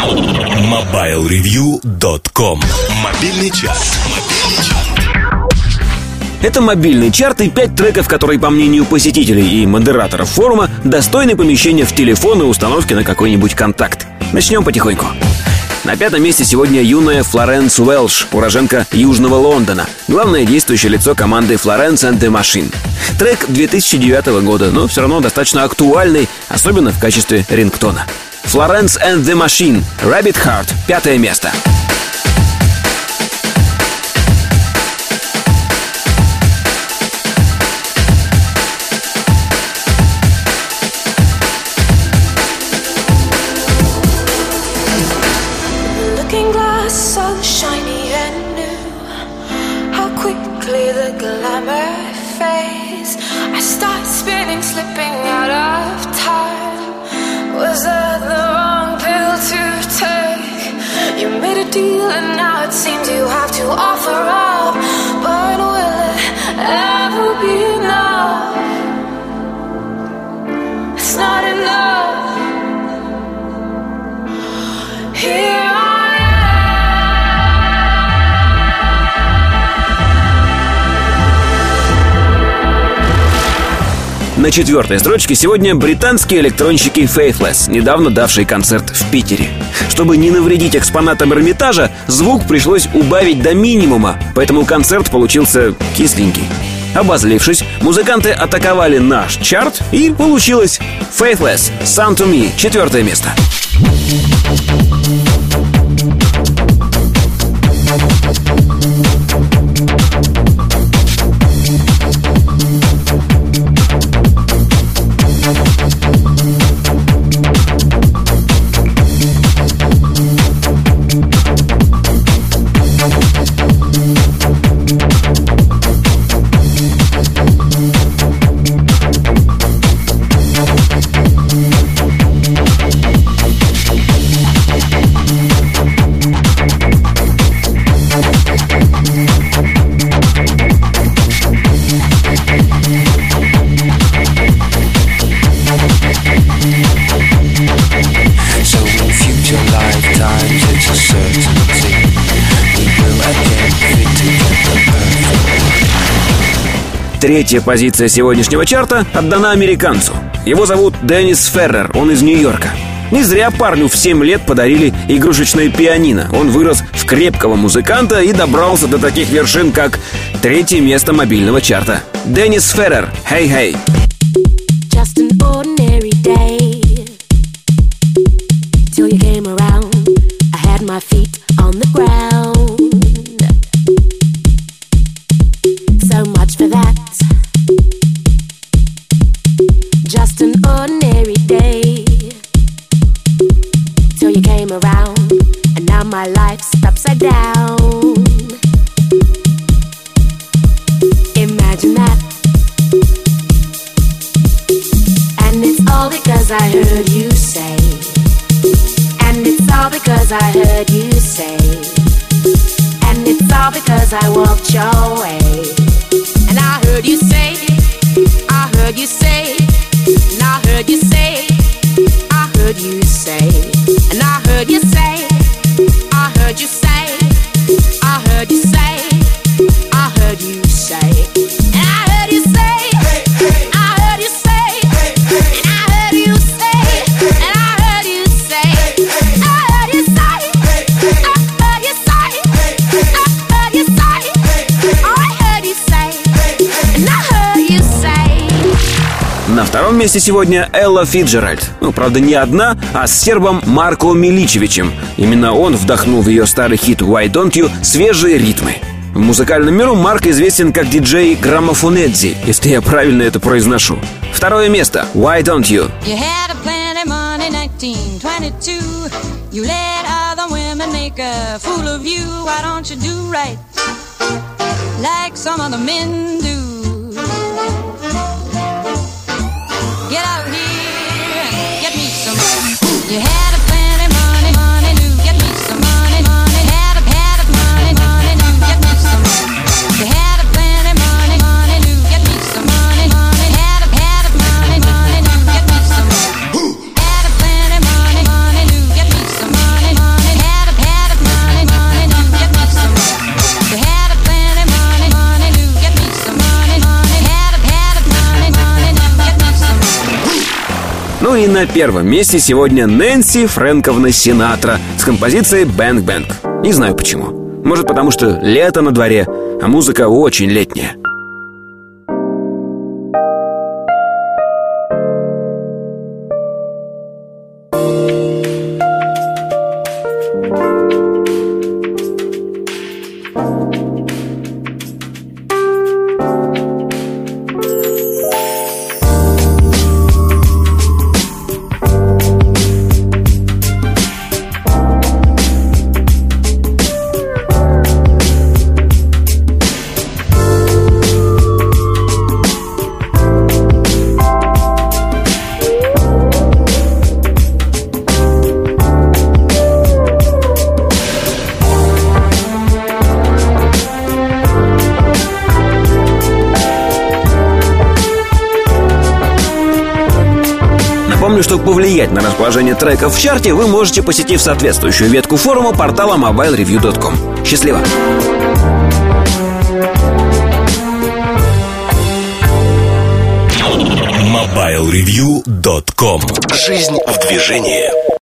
MobileReview.com Мобильный час. Это мобильный чарт и пять треков, которые, по мнению посетителей и модераторов форума, достойны помещения в телефон и установки на какой-нибудь контакт. Начнем потихоньку. На пятом месте сегодня юная Флоренс Уэлш, уроженка Южного Лондона, главное действующее лицо команды Florence and the Machine. Трек 2009 года, но все равно достаточно актуальный, особенно в качестве рингтона. Florence and the Machine, Rabbit Heart, пятое место. You made a deal and now it seems you have to offer up. На четвертой строчке сегодня британские электронщики Faithless, недавно давшие концерт в Питере. Чтобы не навредить экспонатам Эрмитажа, звук пришлось убавить до минимума, поэтому концерт получился кисленький. Обозлившись, музыканты атаковали наш чарт, и получилось Faithless, Sound to Me, четвертое место. Третья позиция сегодняшнего чарта отдана американцу. Его зовут Деннис Феррер, он из Нью-Йорка. Не зря парню в 7 лет подарили игрушечное пианино. Он вырос в крепкого музыканта и добрался до таких вершин, как третье место мобильного чарта. Деннис Феррер, «Hey Hey». Around, and now my life's upside down. Imagine that. And it's all because I heard you say. And it's all because I heard you say. And it's all because I walked your way. And I heard you say, I heard you say, and I heard you say, I heard you say, and I I heard you say, I heard you say, I heard you say, I heard you say, На втором месте сегодня Элла Фиджеральд. Ну, правда, не одна, а с сербом Марко Миличевичем. Именно он вдохнул в ее старый хит «Why Don't You» свежие ритмы. В музыкальном миру Марк известен как диджей Граммофонедзи, если я правильно это произношу. Второе место «Why Don't You». You had a money, 1922. You let other women make a fool of you. Why don't you do right like some other men do? Get out here and get me some. You had на первом месте сегодня Нэнси Фрэнковна Синатра с композицией «Бэнк Бэнк». Не знаю почему. Может, потому что лето на дворе, а музыка очень летняя. Повлиять на расположение треков в чарте вы можете, посетив соответствующую ветку форума портала mobilereview.com. Счастливо! MobileReview.com Жизнь в движении